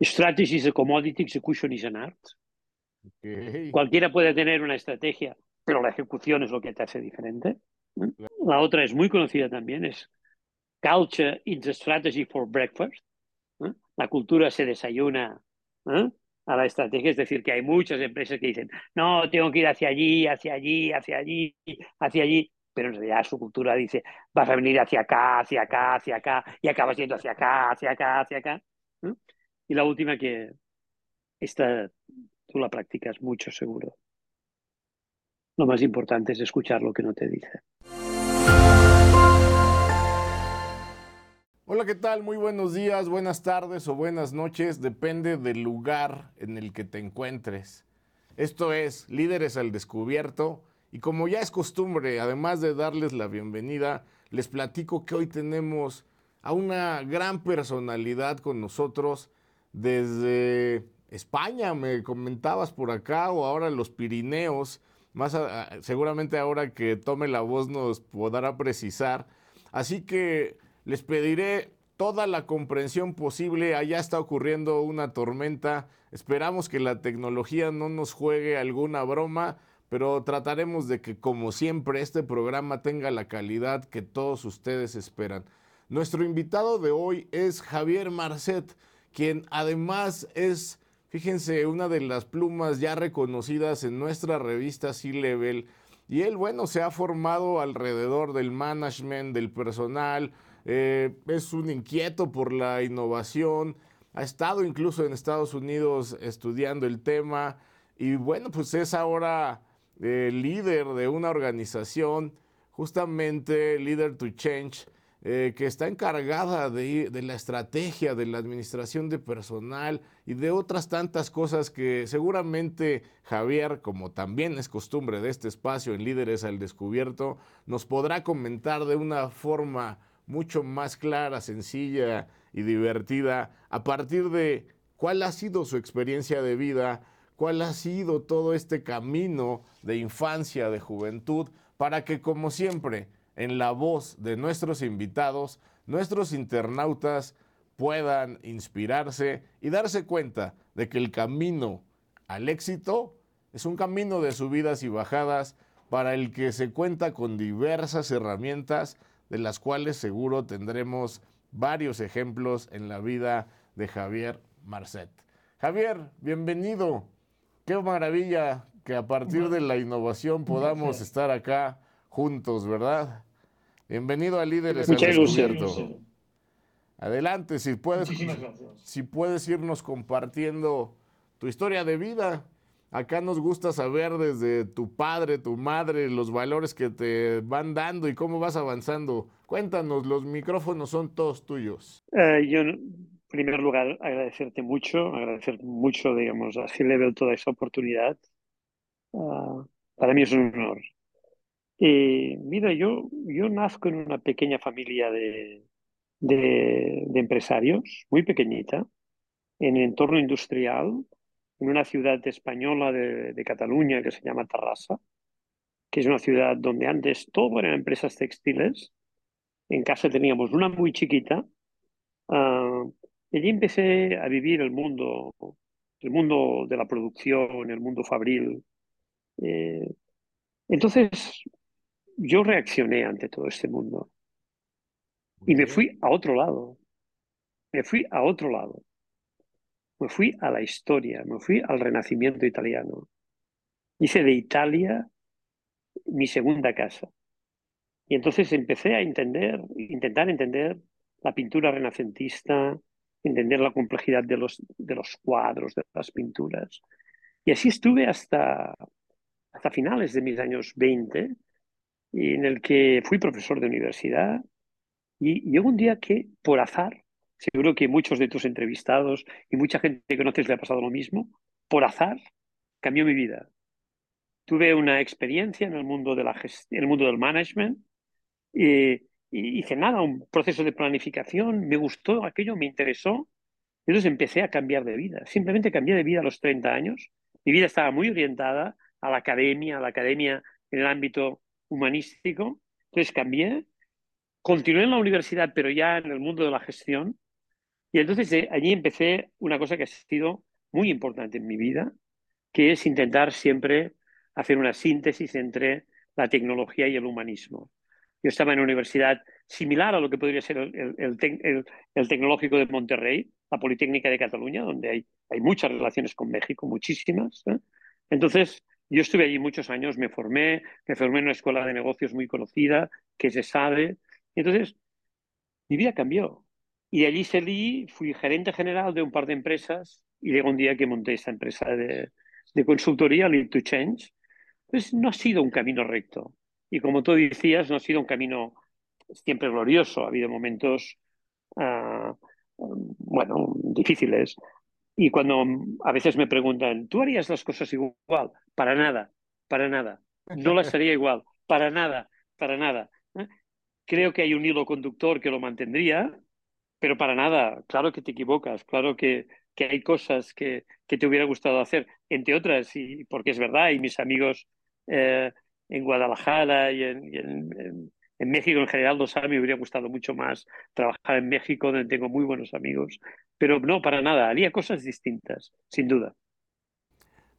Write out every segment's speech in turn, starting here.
Strategy is a commodity, execution is an art. Cualquiera puede tener una estrategia, pero la ejecución es lo que te hace diferente. La otra es muy conocida también, es Culture is a strategy for breakfast. La cultura se desayuna a la estrategia, es decir, que hay muchas empresas que dicen, no, tengo que ir hacia allí, hacia allí, hacia allí, hacia allí, pero en realidad su cultura dice, vas a venir hacia acá, hacia acá, hacia acá, y acabas yendo hacia acá, hacia acá, hacia acá. Y la última que esta tú la practicas mucho seguro. Lo más importante es escuchar lo que no te dice. Hola, ¿qué tal? Muy buenos días, buenas tardes o buenas noches, depende del lugar en el que te encuentres. Esto es Líderes al Descubierto y como ya es costumbre, además de darles la bienvenida, les platico que hoy tenemos a una gran personalidad con nosotros desde España, me comentabas por acá, o ahora los Pirineos, más seguramente ahora que tome la voz nos podrá precisar. Así que les pediré toda la comprensión posible. Allá está ocurriendo una tormenta. Esperamos que la tecnología no nos juegue alguna broma, pero trataremos de que, como siempre, este programa tenga la calidad que todos ustedes esperan. Nuestro invitado de hoy es Javier Marcet, quien además es, fíjense, una de las plumas ya reconocidas en nuestra revista C-Level. Y él, bueno, se ha formado alrededor del management, del personal, eh, es un inquieto por la innovación, ha estado incluso en Estados Unidos estudiando el tema y bueno, pues es ahora eh, líder de una organización, justamente Leader to Change, eh, que está encargada de, de, la estrategia, de la administración de personal y de otras tantas cosas que seguramente Javier, como también es costumbre de este espacio en Líderes al Descubierto, nos podrá comentar de una forma mucho más clara, sencilla y divertida a partir de cuál ha sido su experiencia de vida, cuál ha sido todo este camino de infancia, de juventud, para que como siempre, en la voz de nuestros invitados, nuestros internautas puedan inspirarse y darse cuenta de que el camino al éxito es un camino de subidas y bajadas para el que se cuenta con diversas herramientas de las cuales seguro tendremos varios ejemplos en la vida de Javier Marcet. Javier, bienvenido. Qué maravilla que a partir de la innovación podamos estar acá juntos, ¿verdad? Bienvenido a Líderes al Descubierto. Adelante, si puedes, si puedes irnos compartiendo tu historia de vida. Acá nos gusta saber desde tu padre, tu madre, los valores que te van dando y cómo vas avanzando. Cuéntanos, los micrófonos son todos tuyos. Eh, yo, en primer lugar, agradecerte mucho, agradecer mucho, digamos, a Level toda esa oportunidad. Ah, para mí es un honor. Y mira, yo, yo nazco en una pequeña familia de, de, de empresarios, muy pequeñita, en el entorno industrial en una ciudad española de, Cataluña que se llama Tarrasa, que es una ciudad donde antes todo eran empresas textiles. En casa teníamos una muy chiquita. Uh, allí empecé a vivir el mundo, el mundo de la producción, el mundo fabril. Eh, entonces, yo reaccioné ante todo este mundo y me fui a otro lado. Me fui a otro lado me fui a la historia, me fui al Renacimiento italiano. Hice de Italia mi segunda casa. Y entonces empecé a entender, intentar entender la pintura renacentista, entender la complejidad de los, de los cuadros, de las pinturas. Y así estuve hasta, hasta finales de mis años 20, en el que fui profesor de universidad. Y llegó un día que, por azar, Seguro que muchos de tus entrevistados y mucha gente que conoces le ha pasado lo mismo. Por azar, cambió mi vida. Tuve una experiencia en el mundo, de la en el mundo del management y, hice nada, un proceso de planificación, me gustó aquello, me interesó. Y entonces empecé a cambiar de vida. Simplemente cambié de vida a los 30 años. Mi vida estaba muy orientada a la academia, a la academia en el ámbito humanístico. Entonces cambié, continué en la universidad, pero ya en el mundo de la gestión Y entonces de allí empecé una cosa que ha sido muy importante en mi vida, que es intentar siempre hacer una síntesis entre la tecnología y el humanismo. Yo estaba en una universidad similar a lo que podría ser el, el, el, el Tecnológico de Monterrey, la Politécnica de Cataluña, donde hay, hay muchas relaciones con México, muchísimas. ¿eh? Entonces, yo estuve allí muchos años, me formé, me formé en una escuela de negocios muy conocida, que se sabe. Entonces, mi vida cambió. Y de allí salí, fui gerente general de un par de empresas y llegó un día que monté esta empresa de, consultoría, Lead to Change. Entonces, no ha sido un camino recto. Y como tú decías, no ha sido un camino siempre glorioso. Ha habido momentos, uh, bueno, difíciles. Y cuando a veces me preguntan, ¿tú harías las cosas igual? Para nada, para nada. No las haría igual, para nada, para nada. ¿Eh? Creo que hay un hilo conductor que lo mantendría, pero para nada. Claro que te equivocas, claro que, que hay cosas que, que, te hubiera gustado hacer, entre otras, y porque es verdad, y mis amigos eh, en Guadalajara y en, y en, en México en general lo sabe, me hubiera gustado mucho más trabajar en México, donde tengo muy buenos amigos, pero no, para nada, haría cosas distintas, sin duda.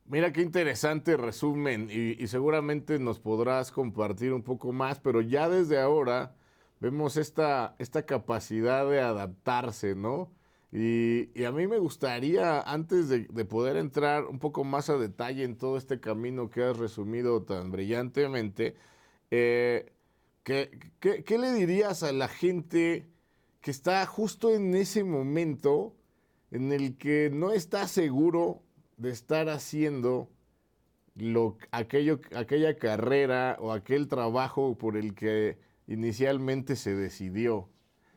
Mira qué interesante resumen y, seguramente nos podrás compartir un poco más, pero ya desde ahora vemos esta, esta capacidad de adaptarse, ¿no? Y, a mí me gustaría, antes de, de, poder entrar un poco más a detalle en todo este camino que has resumido tan brillantemente, eh, ¿Qué, qué, qué le dirías a la gente que está justo en ese momento en el que no está seguro de estar haciendo lo, aquello, aquella carrera o aquel trabajo por el que inicialmente se decidió.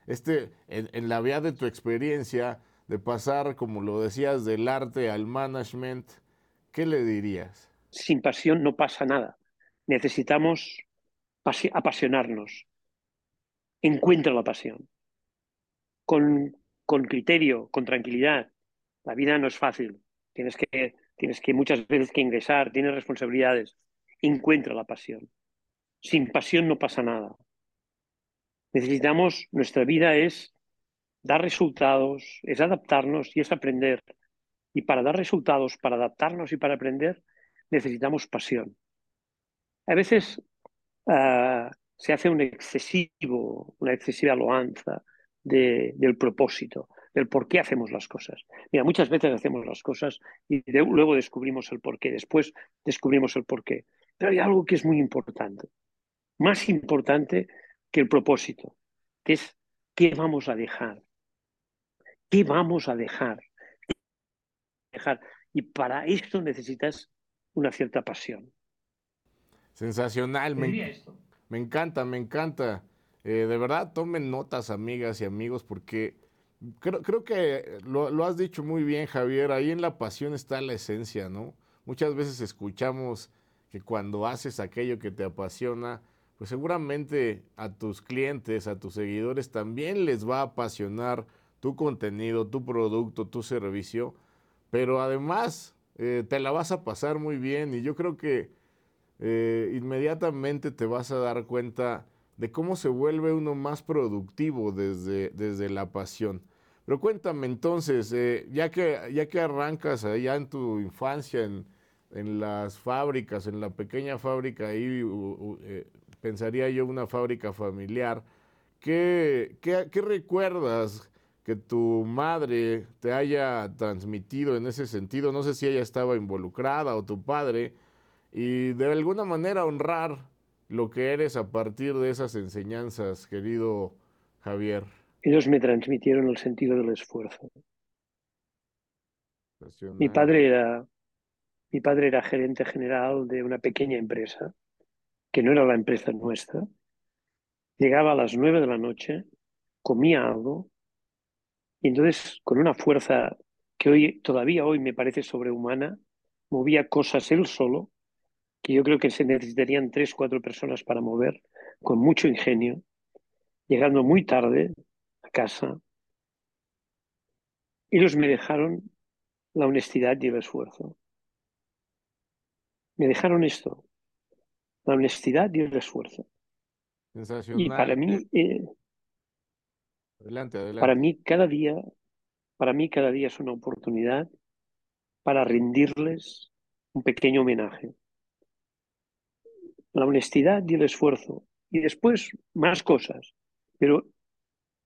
Este, en, en, la vía de tu experiencia, de pasar, como lo decías, del arte al management, ¿qué le dirías? Sin pasión no pasa nada. Necesitamos apasionarnos. Encuentra la pasión. Con, criterio, con tranquilidad. La vida no es fácil. Tienes que, tienes que muchas veces que ingresar, tienes responsabilidades. Encuentra la pasión. Sin pasión no pasa nada. Necesitamos, nuestra vida es dar resultados, es adaptarnos y es aprender. Y para dar resultados, para adaptarnos y para aprender, necesitamos pasión. A veces uh, se hace un excesivo, una excesiva loanza de, del propósito, del por qué hacemos las cosas. Mira, muchas veces hacemos las cosas y de, luego descubrimos el por qué, después descubrimos el por qué. Pero hay algo que es muy importante, más importante que el propósito, que es qué vamos a dejar. ¿Qué vamos a dejar? dejar? Y para esto necesitas una cierta pasión. Sensacional, me, me, encanta, me encanta. Eh, de verdad, tomen notas, amigas y amigos, porque creo, creo que lo, has dicho muy bien, Javier. Ahí en la pasión está la esencia, ¿no? Muchas veces escuchamos que cuando haces aquello que te apasiona, pues seguramente a tus clientes, a tus seguidores también les va a apasionar tu contenido, tu producto, tu servicio, pero además eh, te la vas a pasar muy bien y yo creo que eh, inmediatamente te vas a dar cuenta de cómo se vuelve uno más productivo desde, desde la pasión. Pero cuéntame entonces, eh, ya, que, ya que arrancas allá en tu infancia, en, en las fábricas, en la pequeña fábrica, ahí uh, pensaría yo una fábrica familiar, ¿qué, qué, qué recuerdas que tu madre te haya transmitido en ese sentido? No sé si ella estaba involucrada o tu padre, y de alguna manera honrar lo que eres a partir de esas enseñanzas, querido Javier. Ellos me transmitieron el sentido del esfuerzo. Mi padre era mi padre era gerente general de una pequeña empresa que no era la empresa nuestra. Llegaba a las nueve de la noche, comía algo y entonces con una fuerza que hoy todavía hoy me parece sobrehumana movía cosas él solo que yo creo que se necesitarían tres, cuatro personas para mover, con mucho ingenio, llegando muy tarde a casa. Ellos me dejaron la honestidad y el esfuerzo. Me dejaron esto, la honestidad y el esfuerzo. Y para mí, eh, adelante, adelante. para mí cada día para mí cada día es una oportunidad para rendirles un pequeño homenaje. La honestidad y el esfuerzo. Y después más cosas. Pero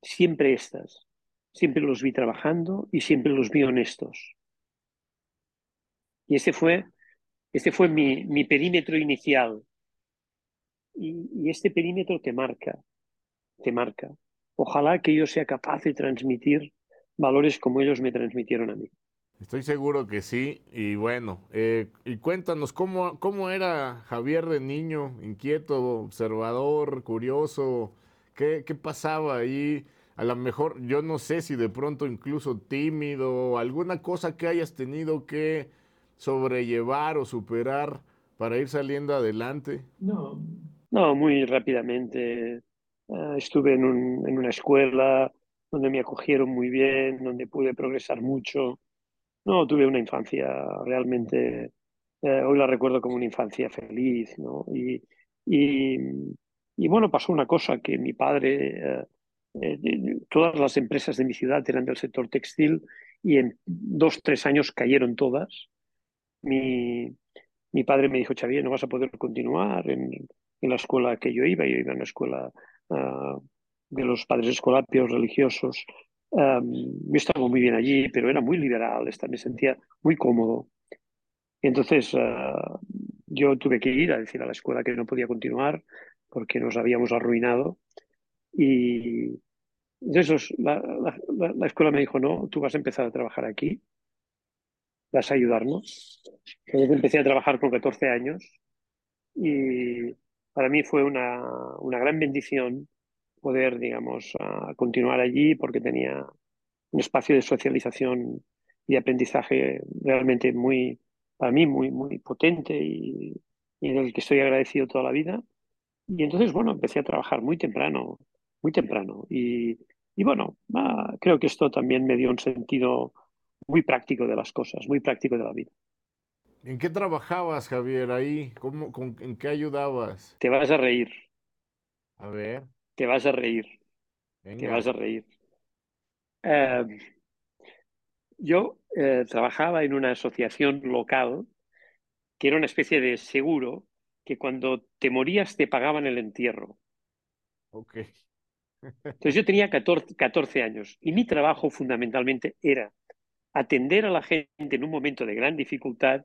siempre estas. Siempre los vi trabajando y siempre los vi honestos. Y este fue, este fue mi, mi perímetro inicial. Y, y este perímetro te marca, te marca. Ojalá que yo sea capaz de transmitir valores como ellos me transmitieron a mí. Estoy seguro que sí. Y bueno, eh, y cuéntanos cómo, cómo era Javier de niño, inquieto, observador, curioso. ¿Qué, qué pasaba ahí? A lo mejor, yo no sé si de pronto incluso tímido, alguna cosa que hayas tenido que sobrellevar o superar para ir saliendo adelante. No, no, muy rápidamente. Uh, estuve en, un, en una escuela donde me acogieron muy bien, donde pude progresar mucho. No, tuve una infancia realmente, eh, hoy la recuerdo como una infancia feliz, ¿no? Y, y, y bueno, pasó una cosa que mi padre, eh, eh, todas las empresas de mi ciudad eran del sector textil y en dos, tres años cayeron todas. Mi, mi padre me dijo, Xavier, no vas a poder continuar en, en la escuela que yo iba, yo iba a una escuela uh, de los padres escolapios religiosos Um, yo estaba muy bien allí, pero era muy liberal, me sentía muy cómodo. Entonces uh, yo tuve que ir a decir a la escuela que no podía continuar porque nos habíamos arruinado. Y entonces la, la, la, escuela me dijo, no, tú vas a empezar a trabajar aquí, vas a ayudarnos. Entonces empecé a trabajar con 14 años y para mí fue una, una gran bendición poder, digamos, uh, continuar allí porque tenía un espacio de socialización y aprendizaje realmente muy, para mí, muy, muy potente y, y en el que estoy agradecido toda la vida. Y entonces, bueno, empecé a trabajar muy temprano, muy temprano. Y, y bueno, creo que esto también me dio un sentido muy práctico de las cosas, muy práctico de la vida. ¿En qué trabajabas, Javier, ahí? ¿Cómo, con, ¿En qué ayudabas? Te vas a reír. A ver. Te vas a reír. Venga. Te vas a reír. Uh, yo uh, trabajaba en una asociación local que era una especie de seguro que cuando te morías te pagaban el entierro. Ok. Entonces yo tenía 14, 14 años y mi trabajo fundamentalmente era atender a la gente en un momento de gran dificultad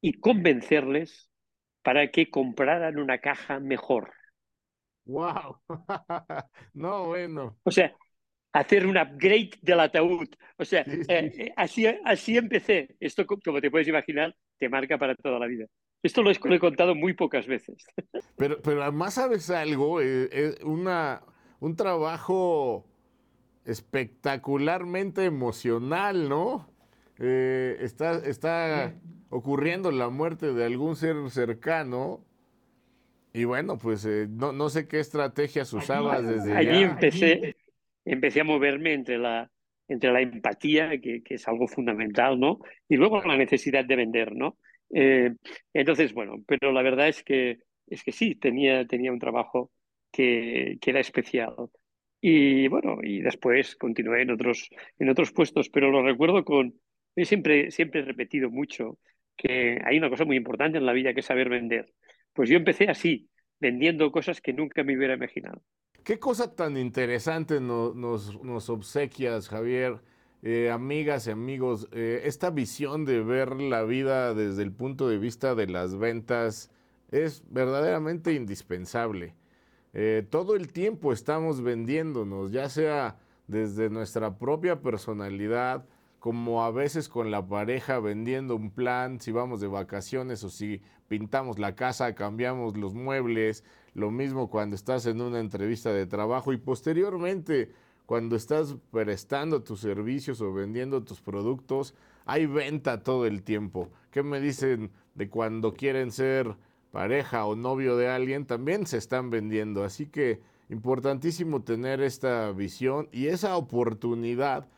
y convencerles para que compraran una caja mejor. ¡Wow! no, bueno. O sea, hacer un upgrade del ataúd. O sea, sí, sí. Eh, así, así empecé. Esto, como te puedes imaginar, te marca para toda la vida. Esto lo he, lo he contado muy pocas veces. Pero, pero además, ¿sabes algo? Eh, eh, una, un trabajo espectacularmente emocional, ¿no? Eh, está, está ocurriendo la muerte de algún ser cercano y bueno, pues eh, no, no, sé qué estrategias usabas desde Allí ya. empecé, empecé a moverme entre la, entre la empatía, que, que, es algo fundamental, ¿no? Y luego la necesidad de vender, ¿no? Eh, entonces, bueno, pero la verdad es que, es que sí, tenía, tenía un trabajo que, que era especial. Y bueno, y después continué en otros, en otros puestos, pero lo recuerdo con, yo siempre, siempre he repetido mucho que hay una cosa muy importante en la vida que es saber vender. Pues yo empecé así, vendiendo cosas que nunca me hubiera imaginado. ¿Qué cosa tan interesante nos, obsequias, Javier? Eh, amigas y amigos, eh, esta visión de ver la vida desde el punto de vista de las ventas es verdaderamente indispensable. Eh, todo el tiempo estamos vendiéndonos, ya sea desde nuestra propia personalidad, como a veces con la pareja vendiendo un plan, si vamos de vacaciones o si pintamos la casa, cambiamos los muebles, lo mismo cuando estás en una entrevista de trabajo y posteriormente cuando estás prestando tus servicios o vendiendo tus productos, hay venta todo el tiempo. ¿Qué me dicen de cuando quieren ser pareja o novio de alguien? También se están vendiendo. Así que importantísimo tener esta visión y esa oportunidad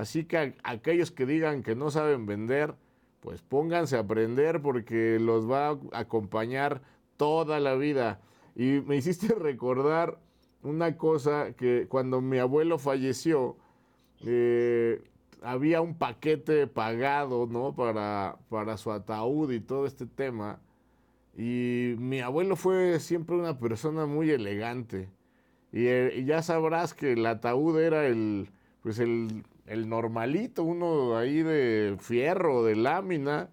Así que aquellos que digan que no saben vender, pues pónganse a aprender porque los va a acompañar toda la vida. Y me hiciste recordar una cosa que cuando mi abuelo falleció, eh, había un paquete pagado, ¿no? Para, para su ataúd y todo este tema. Y mi abuelo fue siempre una persona muy elegante. Y, eh, ya sabrás que el ataúd era el, pues el, el normalito, uno ahí de fierro, de lámina.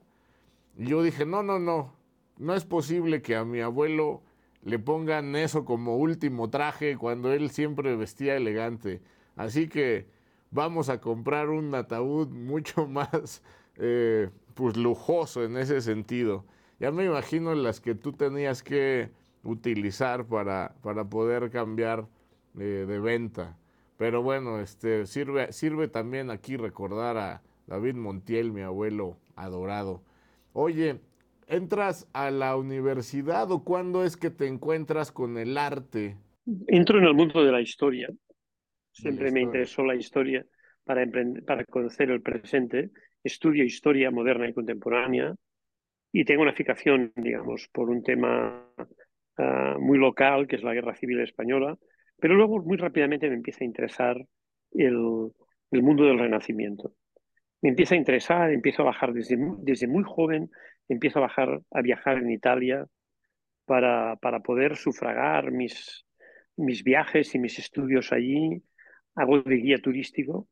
Y yo dije, no, no, no, no es posible que a mi abuelo le pongan eso como último traje cuando él siempre vestía elegante. Así que vamos a comprar un ataúd mucho más eh, pues lujoso en ese sentido. Ya me imagino las que tú tenías que utilizar para, para poder cambiar eh, de venta. Pero bueno, este, sirve, sirve también aquí recordar a David Montiel, mi abuelo adorado. Oye, ¿Entras a la universidad o cuándo es que te encuentras con el arte? Entro en el mundo de la historia. Siempre me interesó la historia para, para conocer el presente. Estudio historia moderna y contemporánea y tengo una fijación, digamos, por un tema uh, muy local, que es la Guerra Civil Española, pero luego muy rápidamente me empieza a interesar el, el mundo del Renacimiento me empieza a interesar, empiezo a bajar desde, desde muy joven, empiezo a, bajar, a viajar en Italia para, para poder sufragar mis, mis viajes y mis estudios allí. Hago de guía turístico.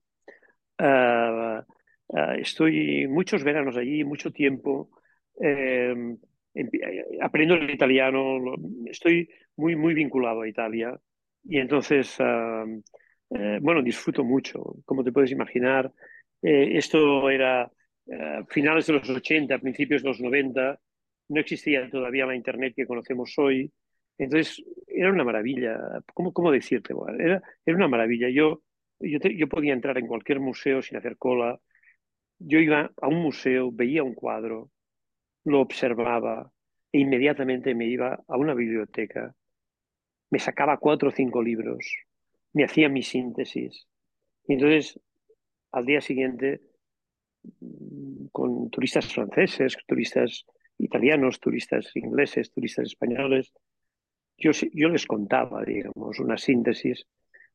Uh, uh, estoy muchos veranos allí, mucho tiempo. Eh, aprendo el italiano, estoy muy, muy vinculado a Italia. Y entonces, eh, bueno, disfruto mucho. Como te puedes imaginar, eh, esto era eh, finales de los 80, principios de los 90, no existía todavía la Internet que conocemos hoy. Entonces, era una maravilla. ¿Cómo, cómo decirte? era, era una maravilla. Yo, yo, yo podía entrar en cualquier museo sin hacer cola. Yo iba a un museo, veía un cuadro, lo observaba e inmediatamente me iba a una biblioteca, me sacaba cuatro o cinco libros, me hacía mi síntesis. Y entonces al día siguiente con turistas franceses, turistas italianos, turistas ingleses, turistas españoles. Yo, yo les contaba, digamos, una síntesis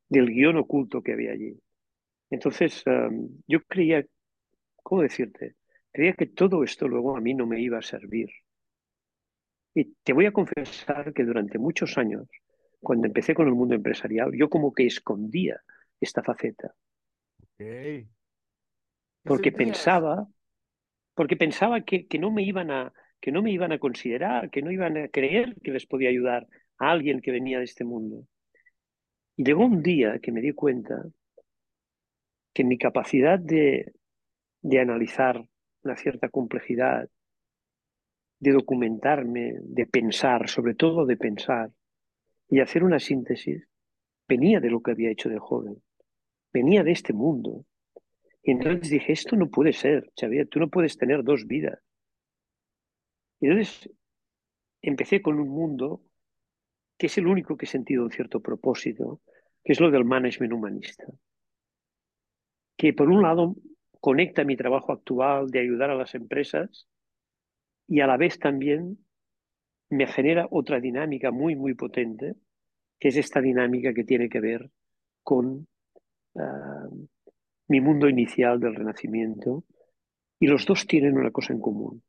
del guion oculto que había allí. Entonces, um, yo creía, ¿cómo decirte? Creía que todo esto luego a mí no me iba a servir. Y te voy a confesar que durante muchos años, cuando empecé con el mundo empresarial, yo como que escondía esta faceta. Porque pensaba, porque pensaba que, que, no me iban a, que no me iban a considerar, que no iban a creer que les podía ayudar a alguien que venía de este mundo. Y llegó un día que me di cuenta que mi capacidad de, de analizar una cierta complejidad, de documentarme, de pensar, sobre todo de pensar, y hacer una síntesis, venía de lo que había hecho de joven venía de este mundo. Y entonces dije, esto no puede ser, Xavier, tú no puedes tener dos vidas. Y entonces empecé con un mundo que es el único que he sentido un cierto propósito, que es lo del management humanista. Que por un lado conecta mi trabajo actual de ayudar a las empresas y a la vez también me genera otra dinámica muy, muy potente, que es esta dinámica que tiene que ver con mi mundo inicial del Renacimiento, y los dos tienen una cosa en común,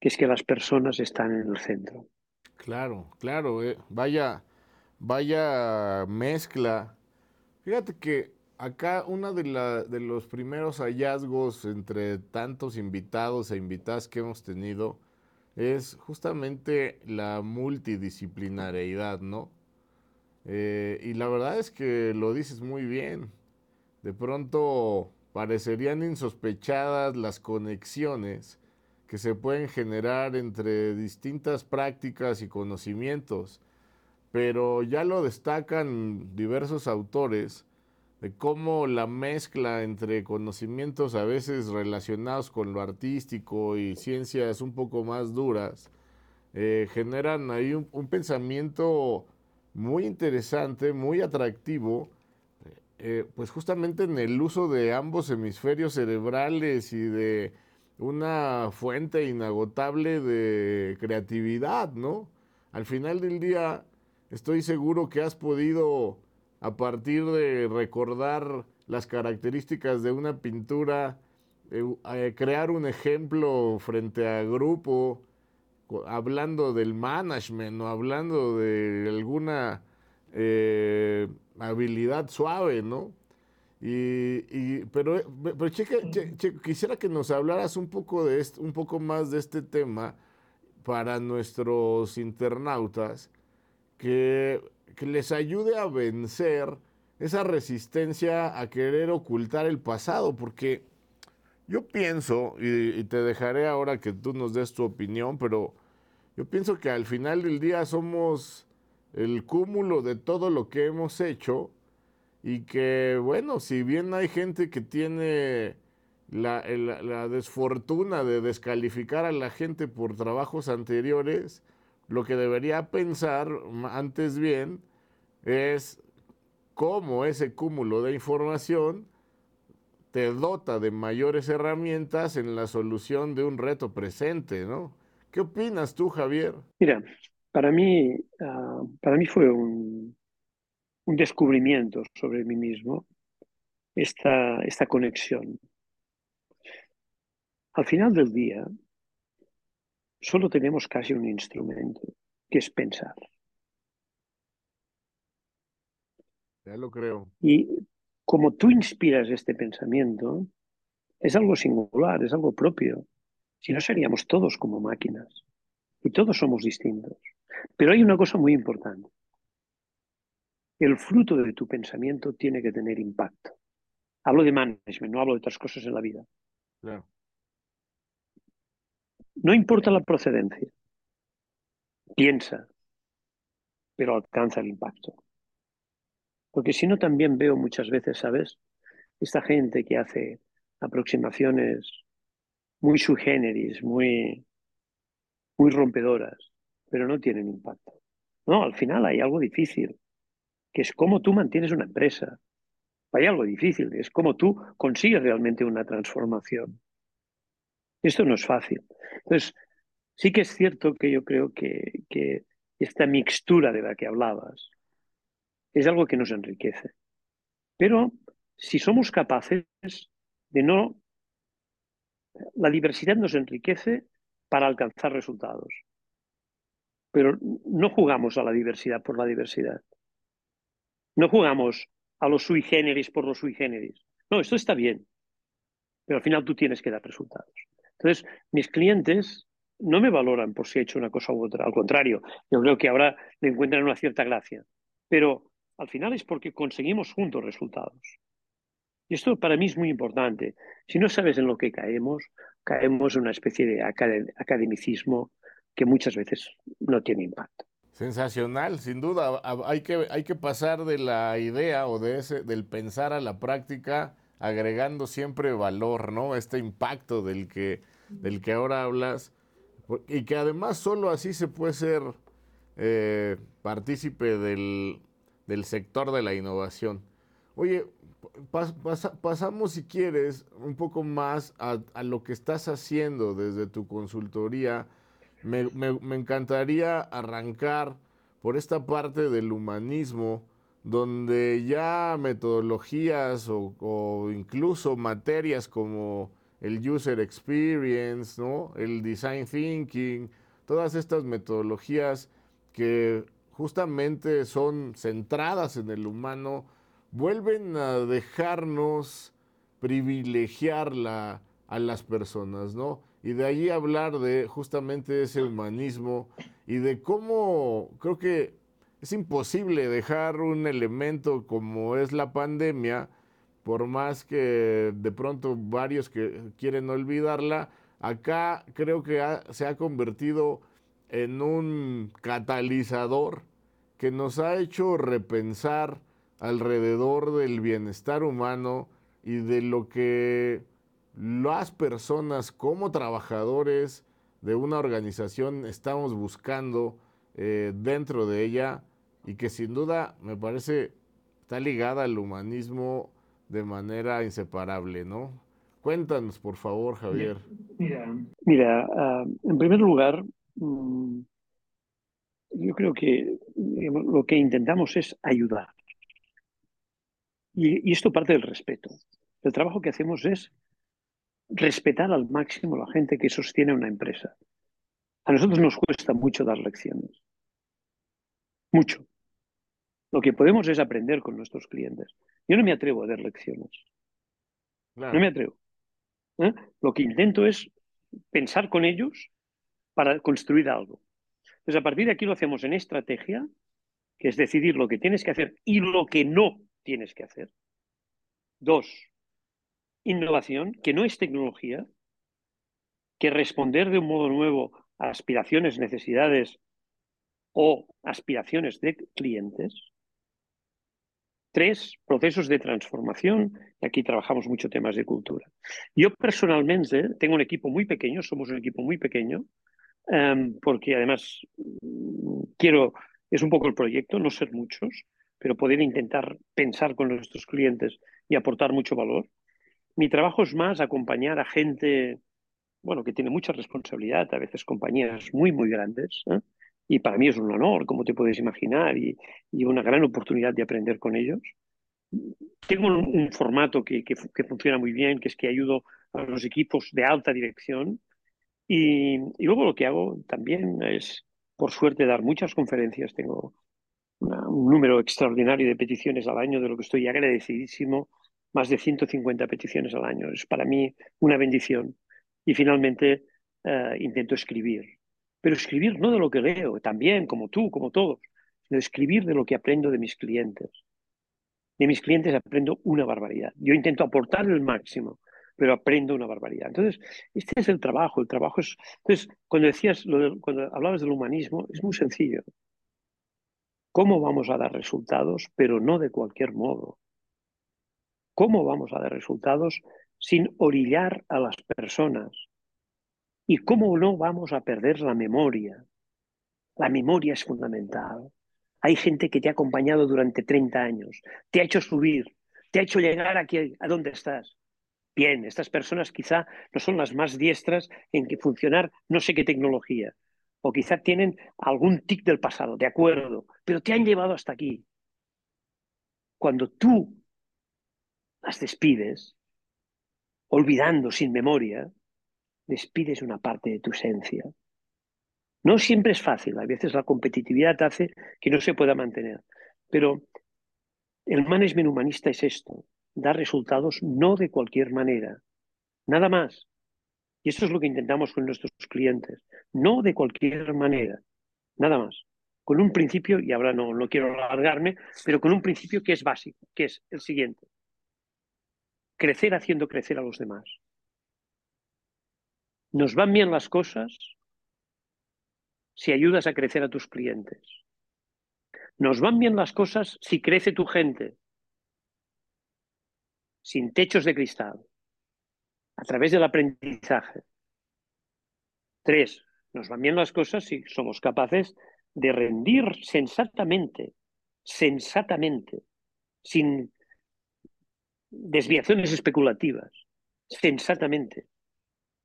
que es que las personas están en el centro. Claro, claro, eh, vaya, vaya mezcla. Fíjate que acá uno de, de los primeros hallazgos entre tantos invitados e invitadas que hemos tenido es justamente la multidisciplinariedad, ¿no? Eh, y la verdad es que lo dices muy bien. De pronto parecerían insospechadas las conexiones que se pueden generar entre distintas prácticas y conocimientos, pero ya lo destacan diversos autores de cómo la mezcla entre conocimientos a veces relacionados con lo artístico y ciencias un poco más duras eh, generan ahí un pensamiento muy interesante, muy atractivo, eh, pues justamente en el uso de ambos hemisferios cerebrales y de una fuente inagotable de creatividad, ¿no? Al final del día, estoy seguro que has podido, a partir de recordar las características de una pintura, eh, crear un ejemplo frente a grupo, hablando del management o hablando de alguna eh, habilidad suave, ¿no? Y, pero, pero quisiera que nos hablaras un poco, de un poco más de este tema para nuestros internautas, que, que les ayude a vencer esa resistencia a querer ocultar el pasado, porque yo pienso, y, te dejaré ahora que tú nos des tu opinión, pero yo pienso que al final del día somos el cúmulo de todo lo que hemos hecho y que, bueno, si bien hay gente que tiene la, la, desfortuna de descalificar a la gente por trabajos anteriores, lo que debería pensar antes bien es cómo ese cúmulo de información te dota de mayores herramientas en la solución de un reto presente, ¿no? ¿Qué opinas tú, Javier? Mira, para mí, ah, para mí fue un, un, descubrimiento sobre mí mismo esta, esta conexión. Al final del día, solo tenemos casi un instrumento, que es pensar. Ya lo creo. Y como tú inspiras este pensamiento, es algo singular, es algo propio. Si no seríamos todos como máquinas. Y todos somos distintos. Pero hay una cosa muy importante. El fruto de tu pensamiento tiene que tener impacto. Hablo de management, no hablo de otras cosas en la vida. No importa la procedencia. Piensa, pero alcanza el impacto. Porque si no, también veo muchas veces, ¿sabes? Esta gente que hace aproximaciones muy sui generis, muy, muy rompedoras, pero no tienen impacto. No, al final hay algo difícil, que es cómo tú mantienes una empresa. Hay algo difícil, es cómo tú consigues realmente una transformación. Esto no es fácil. Entonces, sí que es cierto que yo creo que, que esta mixtura de la que hablabas, es algo que nos enriquece. Pero si somos capaces de no... La diversidad nos enriquece para alcanzar resultados. Pero no jugamos a la diversidad por la diversidad. No jugamos a los sui generis por los sui generis. No, esto está bien. Pero al final tú tienes que dar resultados. Entonces, mis clientes no me valoran por si he hecho una cosa u otra. Al contrario, yo creo que ahora le encuentran una cierta gracia. Pero al final es porque conseguimos juntos resultados. Y esto para mí es muy importante. Si no sabes en lo que caemos, caemos en una especie de academicismo que muchas veces no tiene impacto. Sensacional, sin duda. Hay que, hay que pasar de la idea o de ese, del pensar a la práctica, agregando siempre valor, ¿no? Este impacto del que, del que ahora hablas. Y que además solo así se puede ser eh, partícipe del, del sector de la innovación. Oye, pasamos si quieres un poco más a, lo que estás haciendo desde tu consultoría. Me, encantaría arrancar por esta parte del humanismo, donde ya metodologías o, incluso materias como el user experience, ¿no? el design thinking, todas estas metodologías que justamente son centradas en el humano, vuelven a dejarnos privilegiar a las personas, ¿no? Y de ahí hablar de justamente ese humanismo y de cómo creo que es imposible dejar un elemento como es la pandemia, por más que de pronto varios que quieren olvidarla, acá creo que se ha convertido en un catalizador que nos ha hecho repensar alrededor del bienestar humano y de lo que las personas como trabajadores de una organización estamos buscando eh, dentro de ella y que sin duda me parece está ligada al humanismo de manera inseparable, ¿no? Cuéntanos, por favor, Javier. Mira, mira ah, en primer lugar, mm, yo creo que lo que intentamos es ayudar. Y, y esto parte del respeto. El trabajo que hacemos es respetar al máximo a la gente que sostiene una empresa. A nosotros nos cuesta mucho dar lecciones. Mucho. Lo que podemos es aprender con nuestros clientes. Yo no me atrevo a dar lecciones. No me atrevo. ¿Eh? Lo que intento es pensar con ellos para construir algo. Entonces, a partir de aquí lo hacemos en estrategia, que es decidir lo que tienes que hacer y lo que no tienes que hacer. Dos, innovación, que no es tecnología, que responder de un modo nuevo a aspiraciones, necesidades o aspiraciones de clientes. Tres, procesos de transformación, y aquí trabajamos mucho temas de cultura. Yo personalmente tengo un equipo muy pequeño, somos un equipo muy pequeño, um, porque además mm, quiero, es un poco el proyecto, no ser muchos, pero poder intentar pensar con nuestros clientes y aportar mucho valor. Mi trabajo es más acompañar a gente, bueno, que tiene mucha responsabilidad, a veces compañías muy, muy grandes, ¿eh? Y para mí es un honor, como te puedes imaginar, y, y una gran oportunidad de aprender con ellos. Tengo un, formato que, que, funciona muy bien, que es que ayudo a los equipos de alta dirección, y, luego lo que hago también es, por suerte, dar muchas conferencias. Tengo un número extraordinario de peticiones al año, de lo que estoy agradecidísimo, más de 150 peticiones al año. Es para mí una bendición. Y finalmente uh, intento escribir pero escribir no de lo que leo, también, como tú, como todos, sino escribir de lo que aprendo de mis clientes. De mis clientes aprendo una barbaridad. Yo intento aportar el máximo, pero aprendo una barbaridad. Entonces, este es el trabajo. El trabajo es. Entonces, cuando decías, lo de, cuando hablabas del humanismo, es muy sencillo. ¿Cómo vamos a dar resultados, pero no de cualquier modo? ¿Cómo vamos a dar resultados sin orillar a las personas? ¿Y cómo no vamos a perder la memoria? La memoria es fundamental. Hay gente que te ha acompañado durante 30 años, te ha hecho subir, te ha hecho llegar aquí a donde estás. Bien, estas personas quizá no son las más diestras en que funcionar no sé qué tecnología, o quizá tienen algún tic del pasado, de acuerdo, pero te han llevado hasta aquí. Cuando tú las despides, olvidando sin memoria, despides una parte de tu esencia. No siempre es fácil, a veces la competitividad hace que no se pueda mantener, pero el management humanista es esto, dar resultados no de cualquier manera, nada más. Y esto es lo que intentamos con nuestros clientes, no de cualquier manera, nada más. Con un principio, y ahora no, no quiero alargarme, pero con un principio que es básico, que es el siguiente. Crecer haciendo crecer a los demás. Nos van bien las cosas si ayudas a crecer a tus clientes. Nos van bien las cosas si crece tu gente, sin techos de cristal, a través del aprendizaje. Tres, nos van bien las cosas si somos capaces de rendir sensatamente, sensatamente, sin desviaciones especulativas, sensatamente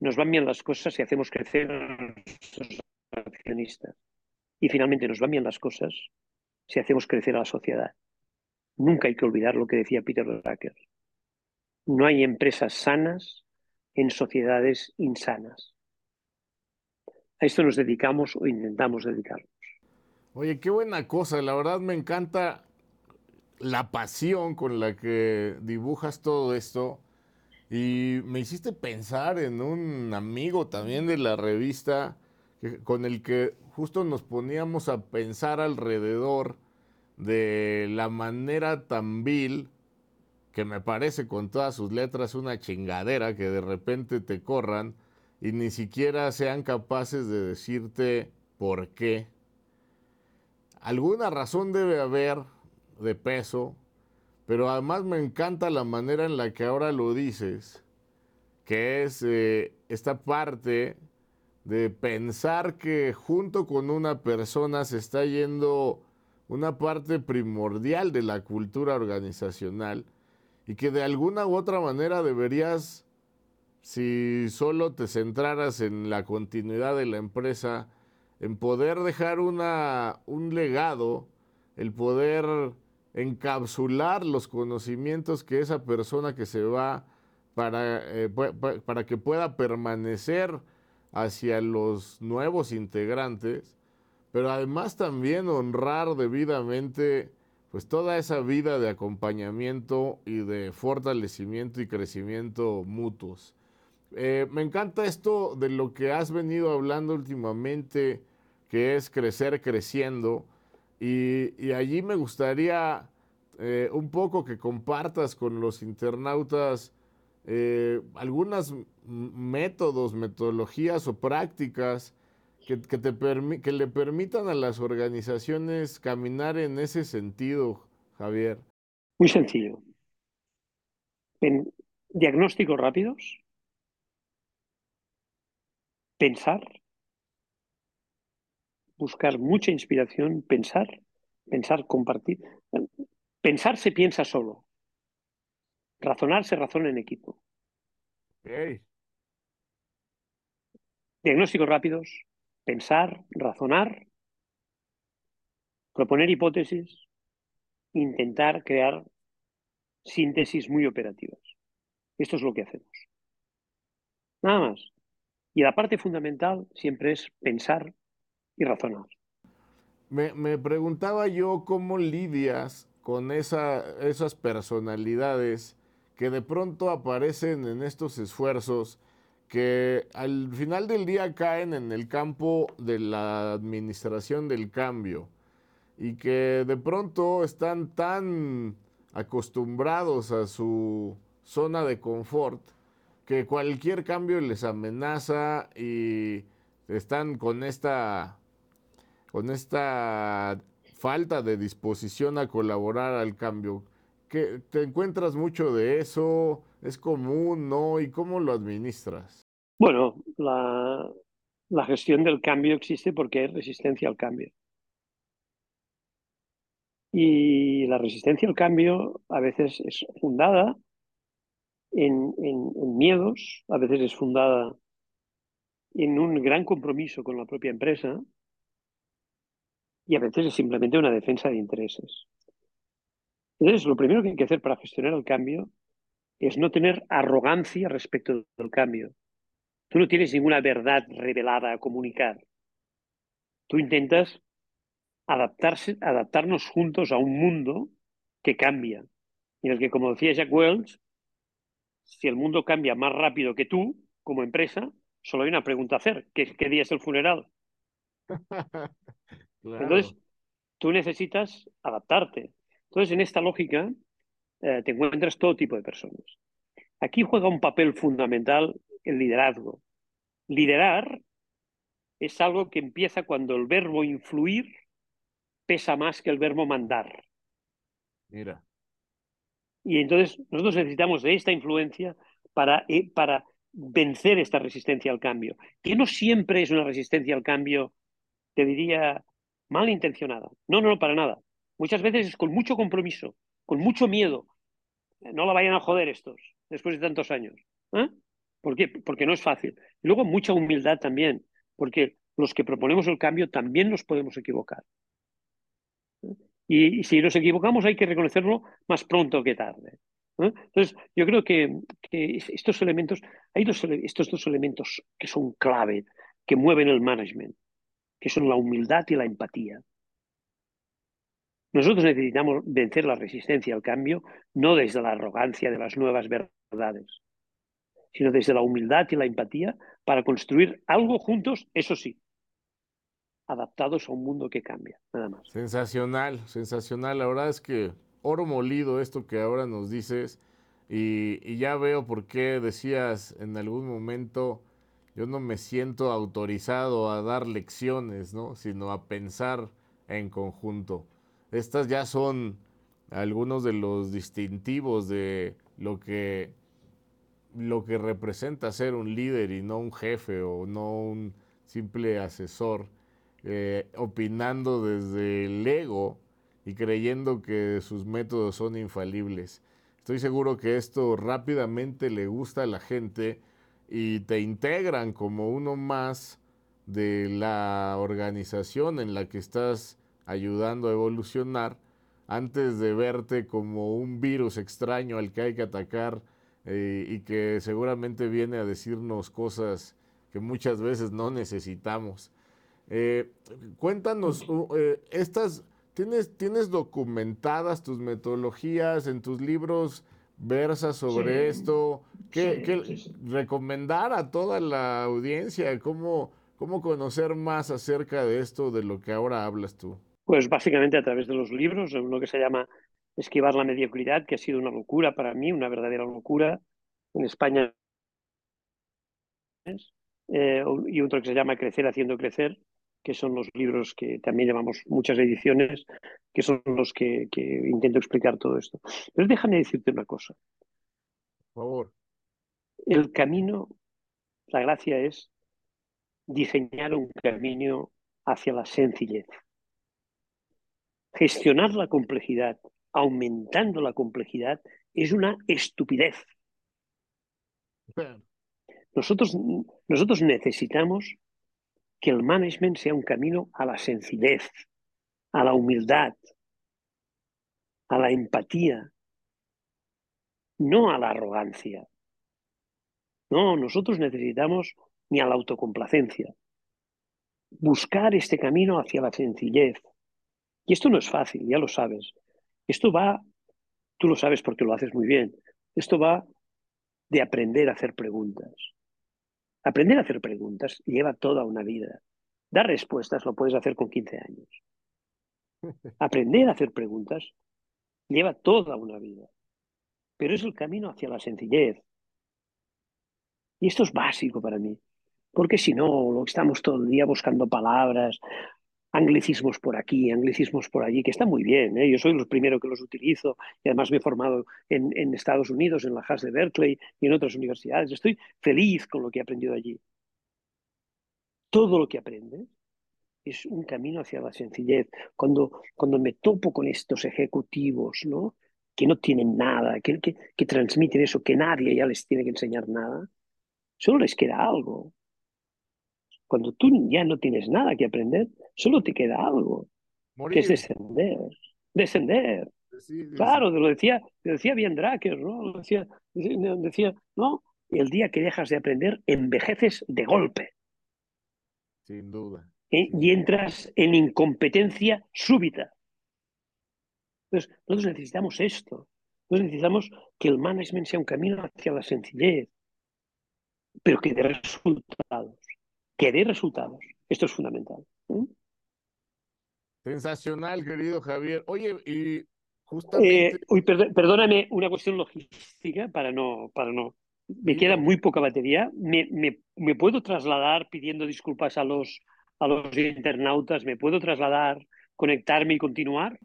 nos van bien las cosas si hacemos crecer a nuestros accionistas. Y finalmente nos van bien las cosas si hacemos crecer a la sociedad. Nunca hay que olvidar lo que decía Peter Drucker. No hay empresas sanas en sociedades insanas. A esto nos dedicamos o intentamos dedicarnos. Oye, qué buena cosa. La verdad me encanta la pasión con la que dibujas todo esto. Y me hiciste pensar en un amigo también de la revista con el que justo nos poníamos a pensar alrededor de la manera tan vil que me parece con todas sus letras una chingadera que de repente te corran y ni siquiera sean capaces de decirte por qué. Alguna razón debe haber de peso pero además me encanta la manera en la que ahora lo dices, que es eh, esta parte de pensar que junto con una persona se está yendo una parte primordial de la cultura organizacional y que de alguna u otra manera deberías, si solo te centraras en la continuidad de la empresa, en poder dejar una, un legado, el poder encapsular los conocimientos que esa persona que se va para, eh, para que pueda permanecer hacia los nuevos integrantes, pero además también honrar debidamente pues toda esa vida de acompañamiento y de fortalecimiento y crecimiento mutuos. Eh, me encanta esto de lo que has venido hablando últimamente, que es crecer creciendo, y, allí me gustaría eh, un poco que compartas con los internautas eh, algunos métodos, metodologías o prácticas que, te que le permitan a las organizaciones caminar en ese sentido, Javier. Muy sencillo. En diagnósticos rápidos, pensar, buscar mucha inspiración, pensar, pensar, compartir. Pensar se piensa solo. Razonar se razona en equipo. Diagnósticos rápidos, pensar, razonar, proponer hipótesis, intentar crear síntesis muy operativas. Esto es lo que hacemos. Nada más. Y la parte fundamental siempre es pensar y razonar. Me, me preguntaba yo cómo lidias con esa, esas personalidades que de pronto aparecen en estos esfuerzos que al final del día caen en el campo de la administración del cambio y que de pronto están tan acostumbrados a su zona de confort que cualquier cambio les amenaza y están con esta con esta falta de disposición a colaborar al cambio. ¿Qué, ¿Te encuentras mucho de eso? ¿Es común? ¿No? ¿Y cómo lo administras? Bueno, la, gestión del cambio existe porque hay resistencia al cambio. Y la resistencia al cambio a veces es fundada en, miedos, a veces es fundada en un gran compromiso con la propia empresa y a veces es simplemente una defensa de intereses. Entonces, lo primero que hay que hacer para gestionar el cambio es no tener arrogancia respecto del cambio. Tú no tienes ninguna verdad revelada a comunicar. Tú intentas adaptarse, adaptarnos juntos a un mundo que cambia, en el que, como decía Jack Welch, si el mundo cambia más rápido que tú, como empresa, solo hay una pregunta a hacer. ¿Qué, qué día es el funeral? Entonces, tú necesitas adaptarte. Entonces, en esta lógica, eh, te encuentras todo tipo de personas. Aquí juega un papel fundamental el liderazgo. Liderar es algo que empieza cuando el verbo influir pesa más que el verbo mandar. Mira. Y entonces nosotros necesitamos de esta influencia para, eh, para vencer esta resistencia al cambio, que no siempre es una resistencia al cambio, te diría, malintencionada. No, no, no, para nada. Muchas veces es con mucho compromiso, con mucho miedo. No la vayan a joder estos, después de tantos años. ¿eh? ¿Por qué? Porque no es fácil. Y luego mucha humildad también, porque los que proponemos el cambio también nos podemos equivocar. Y, si nos equivocamos hay que reconocerlo más pronto que tarde. Entonces, yo creo que, estos elementos, hay estos dos elementos que son clave, que mueven el management, que son la humildad y la empatía. Nosotros necesitamos vencer la resistencia al cambio no desde la arrogancia de las nuevas verdades, sino desde la humildad y la empatía para construir algo juntos, eso sí, adaptados a un mundo que cambia, nada más. Sensacional, sensacional. La verdad es que oro molido esto que ahora nos dices y, ya veo por qué decías en algún momento, yo no me siento autorizado a dar lecciones, ¿no? sino a pensar en conjunto. Estas ya son algunos de los distintivos de lo que lo que representa ser un líder y no un jefe o no un simple asesor eh, opinando desde el ego y creyendo que sus métodos son infalibles. Estoy seguro que esto rápidamente le gusta a la gente y te integran como uno más de la organización en la que estás ayudando a evolucionar, antes de verte como un virus extraño al que hay que atacar eh, y que seguramente viene a decirnos cosas que muchas veces no necesitamos. Eh, cuéntanos, eh, estas, ¿tienes, ¿tienes documentadas tus metodologías en tus libros? Versas sobre esto? ¿Qué, recomendar a toda la audiencia? ¿Cómo, ¿Cómo conocer más acerca de esto, de lo que ahora hablas tú? Pues básicamente a través de los libros, uno que se llama Esquivar la mediocridad, que ha sido una locura para mí, una verdadera locura. En España eh, y otro que se llama Crecer haciendo crecer, que son los libros que también llevamos muchas ediciones, que son los que, intento explicar todo esto. Pero déjame decirte una cosa. Por favor. El camino, la gracia es diseñar un camino hacia la sencillez. Gestionar la complejidad, aumentando la complejidad, es una estupidez. Nosotros, nosotros necesitamos que el management sea un camino a la sencillez, a la humildad, a la empatía, no a la arrogancia. No, nosotros necesitamos ni a la autocomplacencia. Buscar este camino hacia la sencillez. Y esto no es fácil, ya lo sabes. Esto va, tú lo sabes porque lo haces muy bien, esto va de aprender a hacer preguntas. Aprender a hacer preguntas lleva toda una vida. Dar respuestas lo puedes hacer con 15 años. Aprender a hacer preguntas lleva toda una vida. Pero es el camino hacia la sencillez. Y esto es básico para mí. Porque si no, lo estamos todo el día buscando palabras, anglicismos por aquí, anglicismos por allí, que está muy bien. ¿eh? Yo soy el primero que los utilizo y además me he formado en, en, Estados Unidos, en la Haas de Berkeley y en otras universidades. Estoy feliz con lo que he aprendido allí. Todo lo que aprendes es un camino hacia la sencillez. Cuando, cuando me topo con estos ejecutivos, ¿no? que no tienen nada, que, que, que transmiten eso, que nadie ya les tiene que enseñar nada, solo les queda algo. Cuando tú ya no tienes nada que aprender, solo te queda algo, que es descender. Descender. claro, lo decía, lo decía bien Dracker, ¿no? Decía, decía, no, el día que dejas de aprender, envejeces de golpe. Sin duda. ¿Eh? Y entras en incompetencia súbita. Entonces, nosotros necesitamos esto. Nosotros necesitamos que el management sea un camino hacia la sencillez, pero que dé resultados que dé resultados. Esto es fundamental. Sensacional, querido Javier. Oye, y justamente... Eh, uy, perdóname, una cuestión logística para no... Para no. Me queda muy poca batería. ¿Me, me, me puedo trasladar pidiendo disculpas a los, a los internautas? ¿Me puedo trasladar, conectarme y continuar?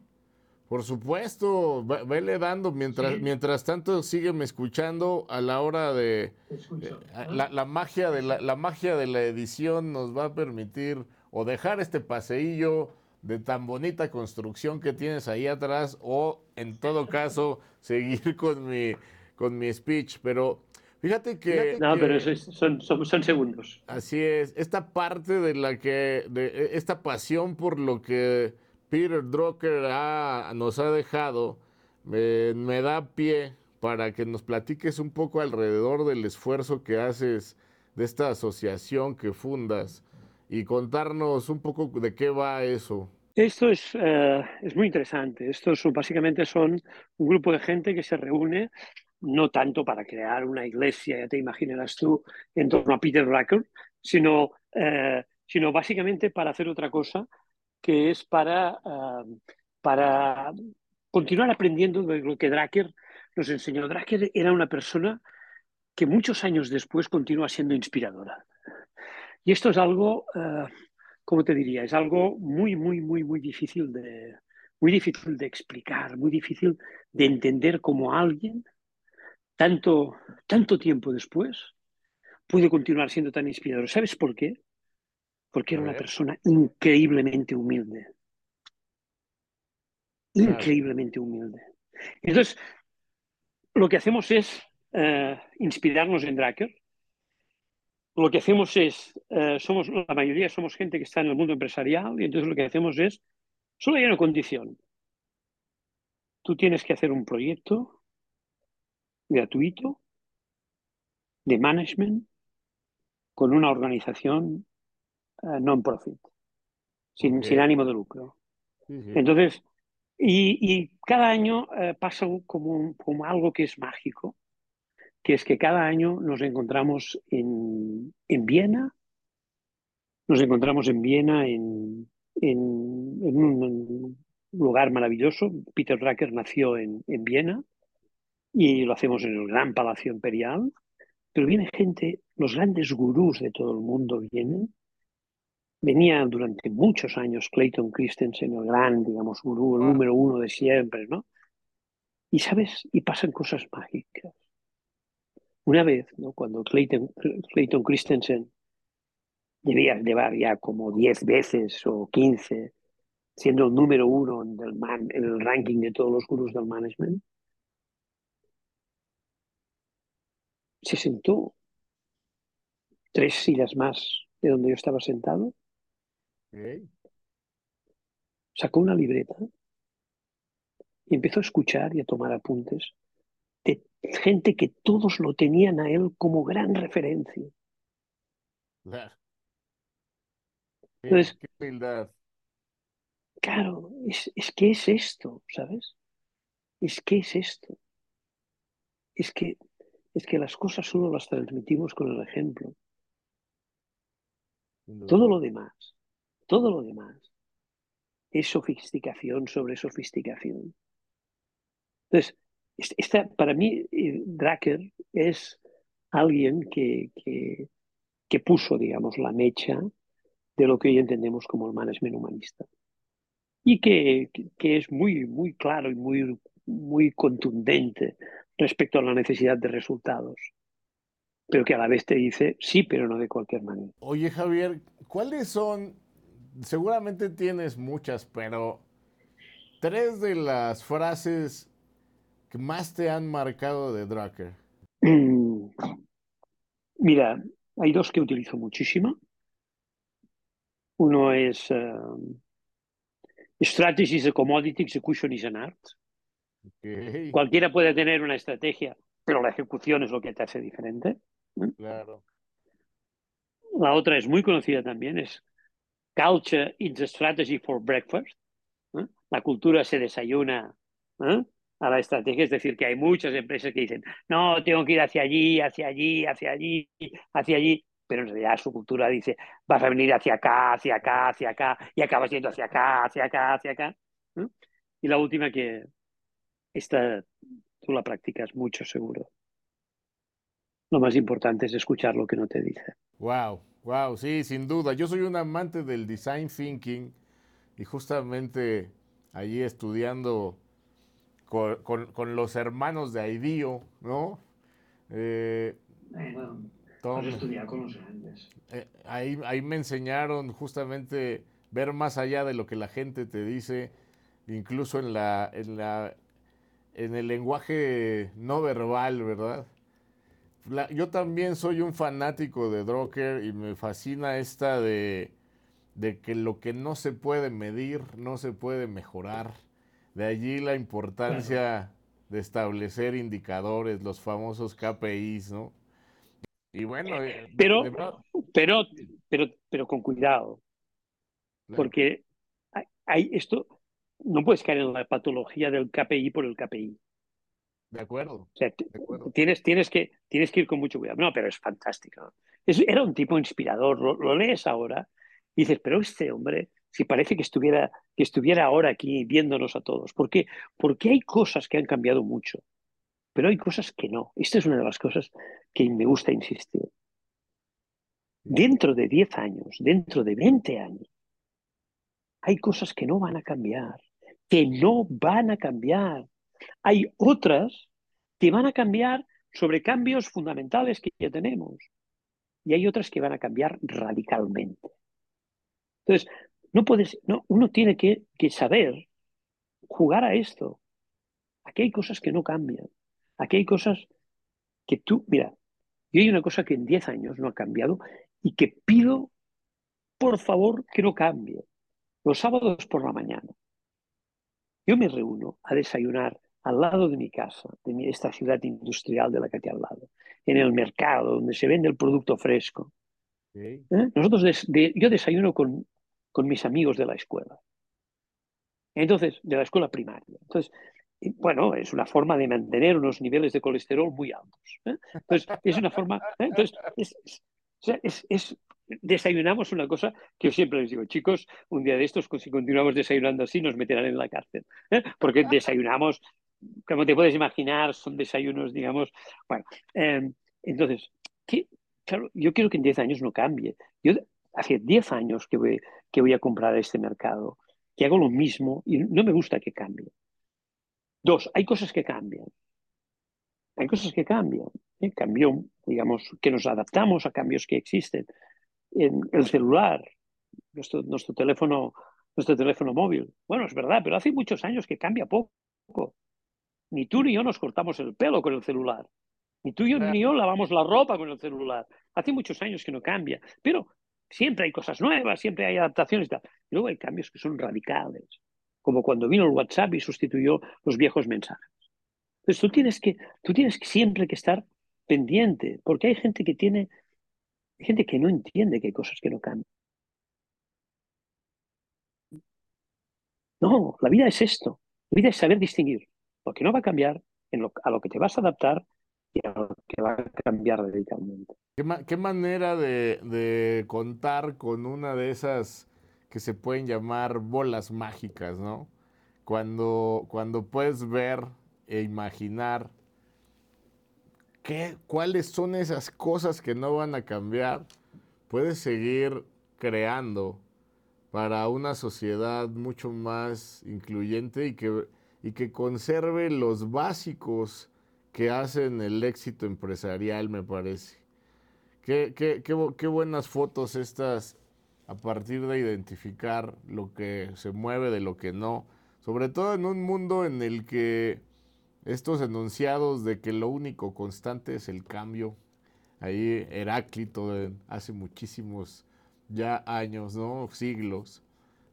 Por supuesto, vele dando. Mientras, mientras tanto, sígueme escuchando a la hora de... Eh, la, magia de la, magia de la edición nos va a permitir o dejar este paseillo de tan bonita construcción que tienes ahí atrás o, en todo caso, seguir con mi, con mi speech. Pero fíjate que... No, pero son, son, son, segundos. Así es. Esta parte de la que... De, e, esta pasión por lo que Peter Drucker nos ha dejado, me da pie para que nos platiques un poco alrededor del esfuerzo que haces de esta asociación que fundas y contarnos un poco de qué va eso. Esto es, eh, es muy interesante. Estos básicamente son un grupo de gente que se reúne no tanto para crear una iglesia, ya te imaginarás tú, en torno a Peter Drucker, sino, eh, sino básicamente para hacer otra cosa que es para, ah, para continuar aprendiendo de lo que Dracker nos enseñó. Dracker era una persona que muchos años después continúa siendo inspiradora. Y esto es algo, uh, ¿cómo te diría? Es algo muy, muy, muy, muy difícil de, muy difícil de explicar, muy difícil de entender cómo alguien, tanto, tanto tiempo después, puede continuar siendo tan inspirador. ¿Sabes por qué? Porque era una persona increíblemente humilde. Increíblemente humilde. Entonces, lo que hacemos es eh, inspirarnos en Dracker. Lo que hacemos es, eh, somos, la mayoría somos gente que está en el mundo empresarial y entonces lo que hacemos es, solo hay una condición. tú tienes que hacer un proyecto gratuito de management con una organización uh, non-profit, sin, Ok. sin, ánimo de lucro. Sí, sí. Entonces, y, y cada año uh, pasa como, como, algo que es mágico, que es que cada año nos encontramos en, en Viena, nos encontramos en Viena en, en, en un lugar maravilloso. Peter Drucker nació en, en Viena y lo hacemos en el gran Palacio Imperial. Pero viene gente, los grandes gurús de todo el mundo vienen. Venía durante muchos años Clayton Christensen, el gran, digamos, gurú, el Wow. número uno de siempre, ¿no? Y sabes, y pasan cosas mágicas. Una vez, ¿no? cuando Clayton, Clayton Christensen debía llevar ya como 10 veces o 15, siendo el número uno en el, man, en el ranking de todos los gurús del management, se sentó tres sillas más de donde yo estaba sentado, Ok. sacó una libreta y empezó a escuchar y a tomar apuntes de gente que todos lo tenían a él como gran referencia. Claro. Entonces, qué humildad. claro, es, es que es esto, ¿sabes? Es que es esto. Es que, es que las cosas solo las transmitimos con el ejemplo. Todo lo demás, todo lo demás es sofisticación sobre sofisticación. Entonces, es- esta, para mí, eh, Drucker es alguien que, que, que puso, digamos, la mecha de lo que hoy entendemos como el management humanista. Y que- que es muy, muy claro y muy, muy contundente respecto a la necesidad de resultados, pero que a la vez te dice sí, pero no de cualquier manera. Oye, Javier, ¿cuáles son? Seguramente tienes muchas, pero tres de las frases que más te han marcado de Drucker. Mm, Mira, hay dos que utilizo muchísimo. Uno es Strategy is a commodity, execution is an art. Cualquiera puede tener una estrategia, pero la ejecución es lo que te hace diferente. claro. La otra es muy conocida también, es Culture is a strategy for breakfast. ¿eh? La cultura se desayuna ¿eh? a la estrategia, es decir, que hay muchas empresas que dicen, no, tengo que ir hacia allí, hacia allí, hacia allí, hacia allí, pero en realidad su cultura dice, vas a venir hacia acá, hacia acá, hacia acá, y acabas yendo hacia acá, hacia acá, hacia acá. ¿eh? Y la última que esta tú la practicas mucho seguro. Lo más importante es escuchar lo que no te dice. Wow, wow, sí, sin duda. Yo soy un amante del design thinking y justamente allí estudiando con, con- con los hermanos de IDEO, ¿no? Eh, Tom, estudiar con los grandes. eh, ahí, ahí me enseñaron justamente ver más allá de lo que la gente te dice, incluso en la, en la, en el lenguaje no verbal, ¿verdad? Yo también soy un fanático de Drucker y me fascina esta de, de que lo que no se puede medir no se puede mejorar. De allí la importancia de establecer indicadores, los famosos KPIs, ¿no? Y bueno, eh, Pero, pero, pero, pero con cuidado, porque hay, hay esto, no puedes caer en la patología del KPI por el KPI. De acuerdo, O sea, t- de acuerdo. tienes, tienes, que, tienes que ir con mucho cuidado. No, pero es fantástico. Es- era un tipo inspirador. Lo, lo lees ahora y dices, pero este hombre, si parece que estuviera, que estuviera ahora aquí viéndonos a todos. ¿Por qué? Porque hay cosas que han cambiado mucho, pero hay cosas que no. Esta es una de las cosas que me gusta insistir. Dentro de 10 años, dentro de 20 años, hay cosas que no van a cambiar, que no van a cambiar. Hay otras que van a cambiar sobre cambios fundamentales que ya tenemos. Y hay otras que van a cambiar radicalmente. Entonces, no puedes, no, uno tiene que, que saber jugar a esto. Aquí hay cosas que no cambian. Aquí hay cosas que tú, mira, y hay una cosa que en 10 años no ha cambiado y que pido, por favor, que no cambie. Los sábados por la mañana. yo me reúno a desayunar al lado de mi casa, de esta ciudad industrial de la que hay al lado, en el mercado donde se vende el producto fresco. ¿Eh? Nosotros yo desayuno con, con mis amigos de la escuela. Entonces, de la escuela primaria. Entonces, bueno, es una forma de mantener unos niveles de colesterol muy altos. ¿eh? Entonces, es una forma. ¿eh? Entonces, es, es, desayunamos una cosa que yo siempre les digo, chicos, un día de estos, si continuamos desayunando así, nos meterán en la cárcel. ¿eh? Porque desayunamos, como te puedes imaginar, son desayunos, digamos. Bueno, em, entonces, claro, yo quiero que en 10 años no cambie. Yo hace 10 años que voy, a comprar este mercado, que hago lo mismo y no me gusta que cambie. Dos, hay cosas que cambian. Hay cosas que cambian. ¿eh? Cambió, digamos, que nos adaptamos a cambios que existen. En el celular, nuestro, nuestro, teléfono, nuestro teléfono móvil. Bueno, es verdad, pero hace muchos años que cambia poco. Ni tú ni yo nos cortamos el pelo con el celular. Ni tú ni yo lavamos la ropa con el celular. Hace muchos años que no cambia. Pero siempre hay cosas nuevas, siempre hay adaptaciones y tal. luego hay cambios que son radicales como cuando vino el WhatsApp y sustituyó los viejos mensajes. Entonces tú tienes que, tú tienes siempre que estar pendiente, porque hay gente que tiene, gente que no entiende que hay cosas que no cambian. No, la vida es esto. La vida es saber distinguir lo que no va a cambiar, a lo que te vas a adaptar y a lo que va a cambiar radicalmente. ¿Qué, manera de, contar con una de esas que se pueden llamar bolas mágicas, ¿no? Cuando, cuando puedes ver e imaginar qué, cuáles son esas cosas que no van a cambiar, puedes seguir creando para una sociedad mucho más incluyente y que, y que conserve los básicos que hacen el éxito empresarial, me parece. Qué, qué, qué, qué buenas fotos estas a partir de identificar lo que se mueve de lo que no, sobre todo en un mundo en el que estos enunciados de que lo único constante es el cambio, ahí Heráclito hace muchísimos ya años, ¿no? siglos,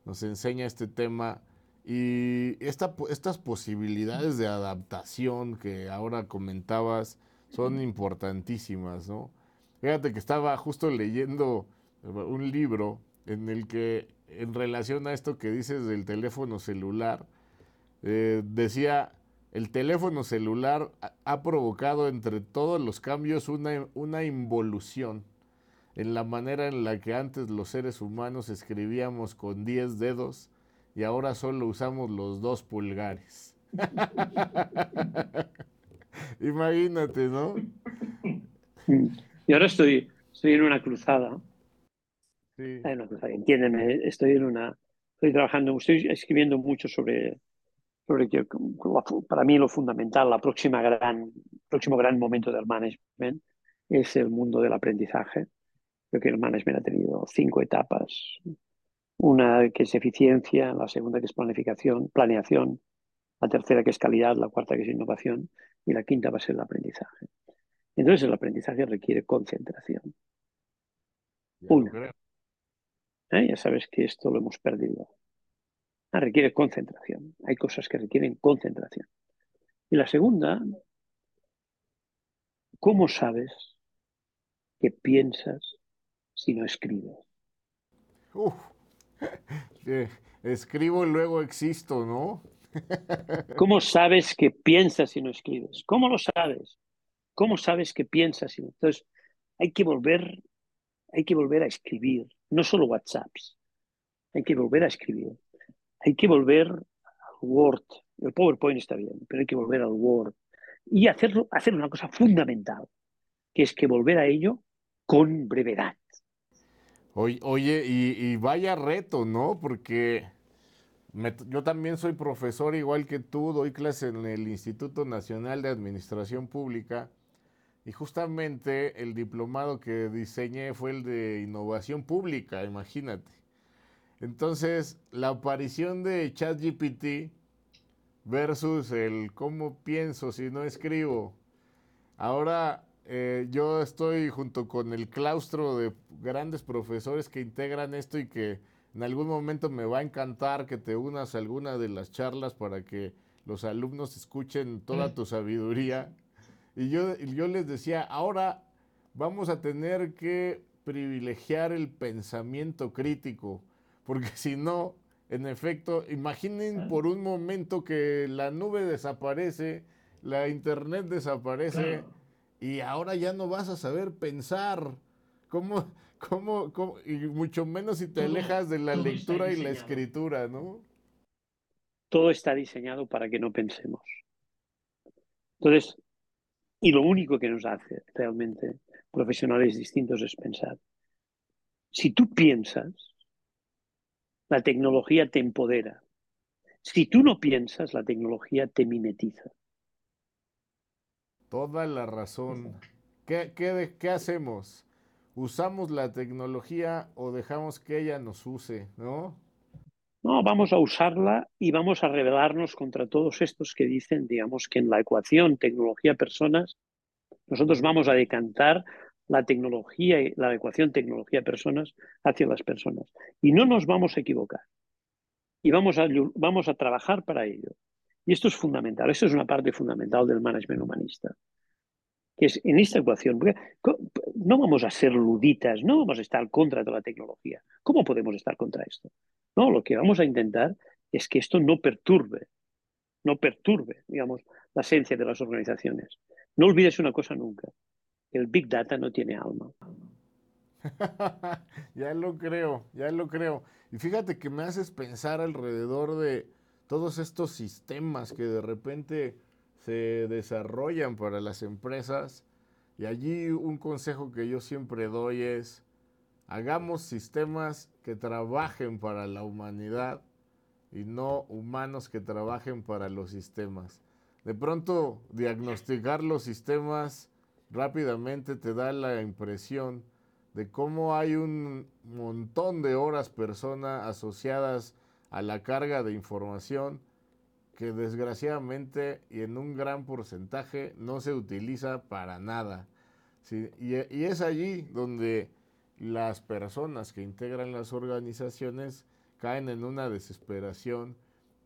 nos enseña este tema y estas posibilidades de adaptación que ahora comentabas son importantísimas, ¿no? Fíjate que estaba justo leyendo un libro en el que en relación a esto que dices del teléfono celular, eh, decía, el teléfono celular ha provocado entre todos los cambios una, una involución en la manera en la que antes los seres humanos escribíamos con 10 dedos y ahora solo usamos los dos pulgares. Imagínate, ¿no? Y ahora estoy, estoy en una cruzada entiéndeme, estoy en una, estoy trabajando, estoy escribiendo mucho sobre, sobre que para mí lo fundamental, la próxima gran, próximo gran momento del management es el mundo del aprendizaje. Creo que el management ha tenido cinco etapas. Una que es eficiencia, la segunda que es planificación, planeación, la tercera que es calidad, la cuarta que es innovación y la quinta va a ser el aprendizaje. Entonces el aprendizaje requiere concentración. Uno, ¿eh? Ya sabes que esto lo hemos perdido. Ah, requiere concentración. Hay cosas que requieren concentración. Y la segunda, ¿cómo sabes que piensas si no escribes? escribo y luego existo, ¿no? ¿Cómo sabes que piensas si no escribes? ¿Cómo lo sabes? ¿Cómo sabes que piensas si no? Entonces, hay que volver, hay que volver a escribir no solo WhatsApps. Hay que volver a escribir. Hay que volver al Word. El PowerPoint está bien, pero hay que volver al Word. Y hacerlo, hacer una cosa fundamental, que es que volver a ello con brevedad. Oye, y, vaya reto, ¿no? Porque yo también soy profesor igual que tú, doy clase en el Instituto Nacional de Administración Pública y justamente el diplomado que diseñé fue el de innovación pública, imagínate. Entonces, la aparición de ChatGPT versus el cómo pienso si no escribo. Ahora eh, yo estoy junto con el claustro de grandes profesores que integran esto y que En algún momento me va a encantar que te unas a alguna de las charlas para que los alumnos escuchen toda tu sabiduría. Y yo, yo les decía, ahora vamos a tener que privilegiar el pensamiento crítico, porque si no, en efecto, imaginen por un momento que la nube desaparece, la internet desaparece y ahora ya no vas a saber pensar. ¿Cómo, cómo, cómo? Y mucho menos si te alejas de la lectura y la escritura, ¿no? Todo está diseñado para que no pensemos. Entonces, y lo único que nos hace realmente profesionales distintos es pensar. Si tú piensas, la tecnología te empodera. Si tú no piensas, la tecnología te mimetiza. Toda la razón. ¿Qué, qué, qué hacemos? ¿Usamos la tecnología o dejamos que ella nos use, no? No, vamos a usarla y vamos a rebelarnos contra todos estos que dicen, digamos, que en la ecuación tecnología-personas, nosotros vamos a decantar la tecnología y la ecuación tecnología-personas hacia las personas. Y no nos vamos a equivocar. Y vamos a, vamos a trabajar para ello. Y esto es fundamental. Esto es una parte fundamental del management humanista. Que es en esta ecuación, no vamos a ser luditas, no vamos a estar contra de la tecnología. ¿Cómo podemos estar contra esto? No, lo que vamos a intentar es que esto no perturbe, no perturbe, digamos, la esencia de las organizaciones. No olvides una cosa nunca, el Big Data no tiene alma. ya lo creo, ya lo creo. Y fíjate que me haces pensar alrededor de todos estos sistemas que de repente se desarrollan para las empresas. Y allí un consejo que yo siempre doy es, hagamos sistemas que trabajen para la humanidad y no humanos que trabajen para los sistemas. De pronto, diagnosticar los sistemas rápidamente te da la impresión de cómo hay un montón de horas persona asociadas a la carga de información que desgraciadamente y en un gran porcentaje no se utiliza para nada. y, es allí donde las personas que integran las organizaciones caen en una desesperación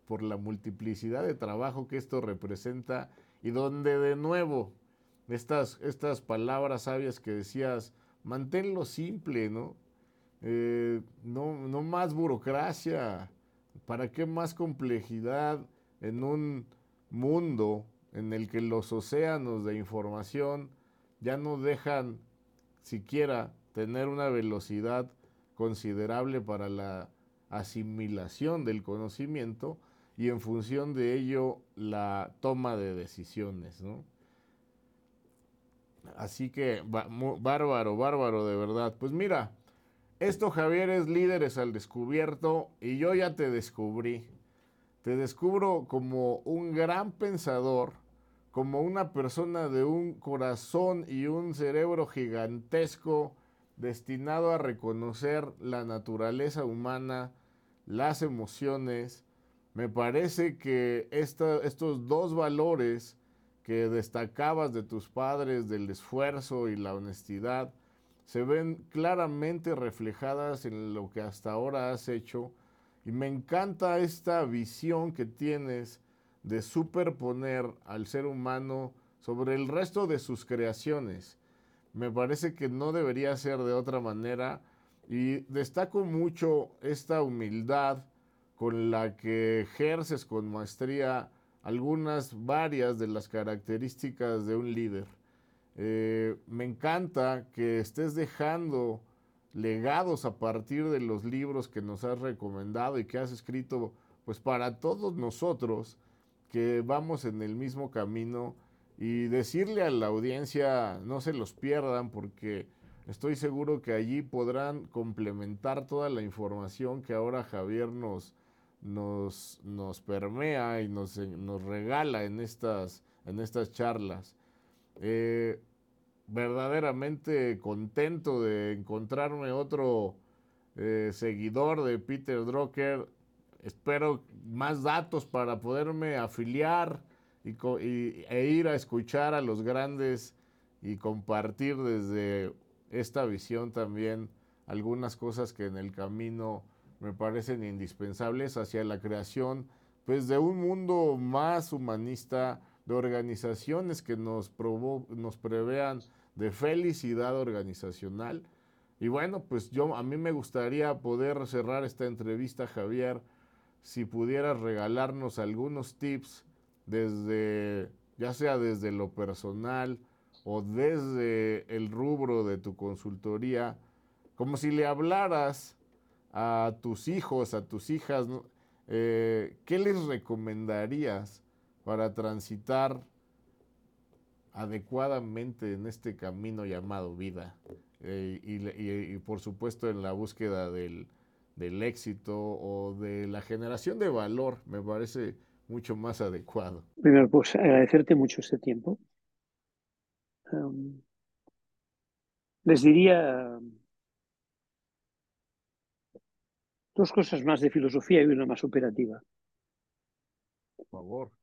por la multiplicidad de trabajo que esto representa y donde de nuevo estas, estas palabras sabias que decías, manténlo simple, ¿no? Eh, no, no más burocracia, ¿para qué más complejidad en un mundo en el que los océanos de información ya no dejan siquiera tener una velocidad considerable para la asimilación del conocimiento y en función de ello la toma de decisiones, ¿no? Así que bárbaro, bárbaro de verdad. Pues mira, esto Javier es líderes al descubierto y yo ya te descubrí. Te descubro como un gran pensador, como una persona de un corazón y un cerebro gigantesco destinado a reconocer la naturaleza humana, las emociones. Me parece que estos dos valores que destacabas de tus padres, del esfuerzo y la honestidad, se ven claramente reflejadas en lo que hasta ahora has hecho. Y me encanta esta visión que tienes de superponer al ser humano sobre el resto de sus creaciones. Me parece que no debería ser de otra manera y destaco mucho esta humildad con la que ejerces con maestría algunas, varias de las características de un líder. Eh, me encanta que estés dejando legados a partir de los libros que nos has recomendado y que has escrito, pues para todos nosotros que vamos en el mismo camino y decirle a la audiencia no se los pierdan porque estoy seguro que allí podrán complementar toda la información que ahora Javier nos, nos, nos permea y nos, nos, regala en estas, en estas charlas. Eh, verdaderamente contento de encontrarme otro eh, seguidor de Peter Drucker. Espero más datos para poderme afiliar y, e ir a escuchar a los grandes y compartir desde esta visión también algunas cosas que en el camino me parecen indispensables hacia la creación pues, de un mundo más humanista, de organizaciones que nos, nos prevean de felicidad organizacional. Y bueno, pues yo a mí me gustaría poder cerrar esta entrevista, Javier, si pudieras regalarnos algunos tips desde, ya sea desde lo personal o desde el rubro de tu consultoría, como si le hablaras a tus hijos, a tus hijas, eh, ¿qué les recomendarías para transitar adecuadamente en este camino llamado vida? Eh, y, por supuesto en la búsqueda del, del éxito o de la generación de valor, me parece mucho más adecuado. Primero, pues agradecerte mucho este tiempo. les diría dos cosas más de filosofía y una más operativa. Por favor.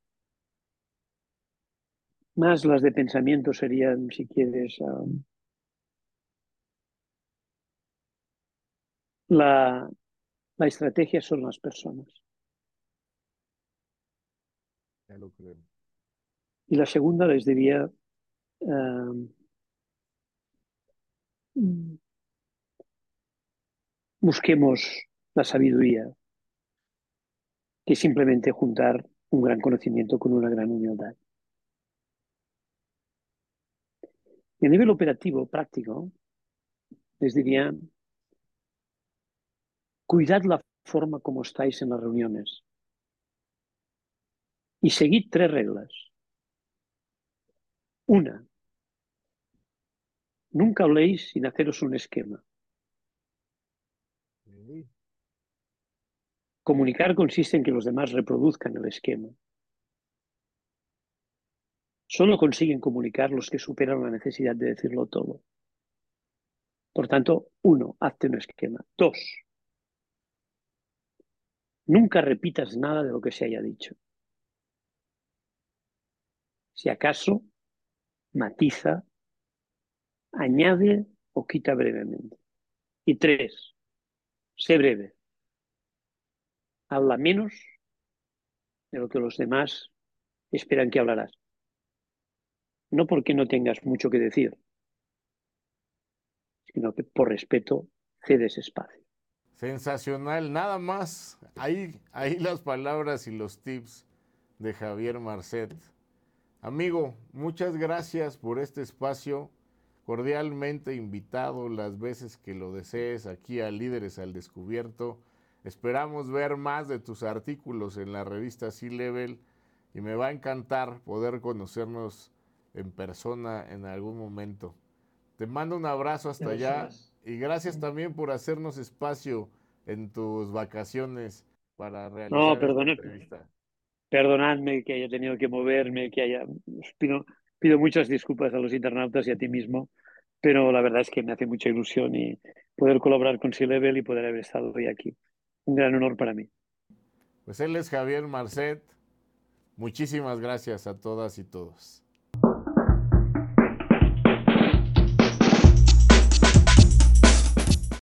Más las de pensamiento serían, si quieres, la, la estrategia son las personas. Ya lo creo. Y la segunda les diría busquemos la sabiduría, que es simplemente juntar un gran conocimiento con una gran humildad. Y a nivel operativo, práctico, les diría, cuidad la forma como estáis en las reuniones y seguid tres reglas. Una, nunca habléis sin haceros un esquema. Comunicar consiste en que los demás reproduzcan el esquema. Solo consiguen comunicar los que superan la necesidad de decirlo todo. Por tanto, uno, hazte un esquema. Dos, nunca repitas nada de lo que se haya dicho. Si acaso, matiza, añade o quita brevemente. Y tres, sé breve. Habla menos de lo que los demás esperan que hablarás. No porque no tengas mucho que decir, sino que por respeto cedes espacio. Sensacional, nada más. Ahí, ahí las palabras y los tips de Javier Marcet. Amigo, muchas gracias por este espacio. Cordialmente invitado las veces que lo desees aquí a Líderes al Descubierto. Esperamos ver más de tus artículos en la revista Sea Level y me va a encantar poder conocernos en persona en algún momento. Te mando un abrazo hasta allá y gracias también por hacernos espacio en tus vacaciones para realizar no, esta entrevista perdonadme que haya tenido que moverme, que haya... Pido, pido muchas disculpas a los internautas y a ti mismo, pero la verdad es que me hace mucha ilusión y poder colaborar con C-Level y poder haber estado hoy aquí. Un gran honor para mí. Pues él es Javier Marcet. Muchísimas gracias a todas y todos.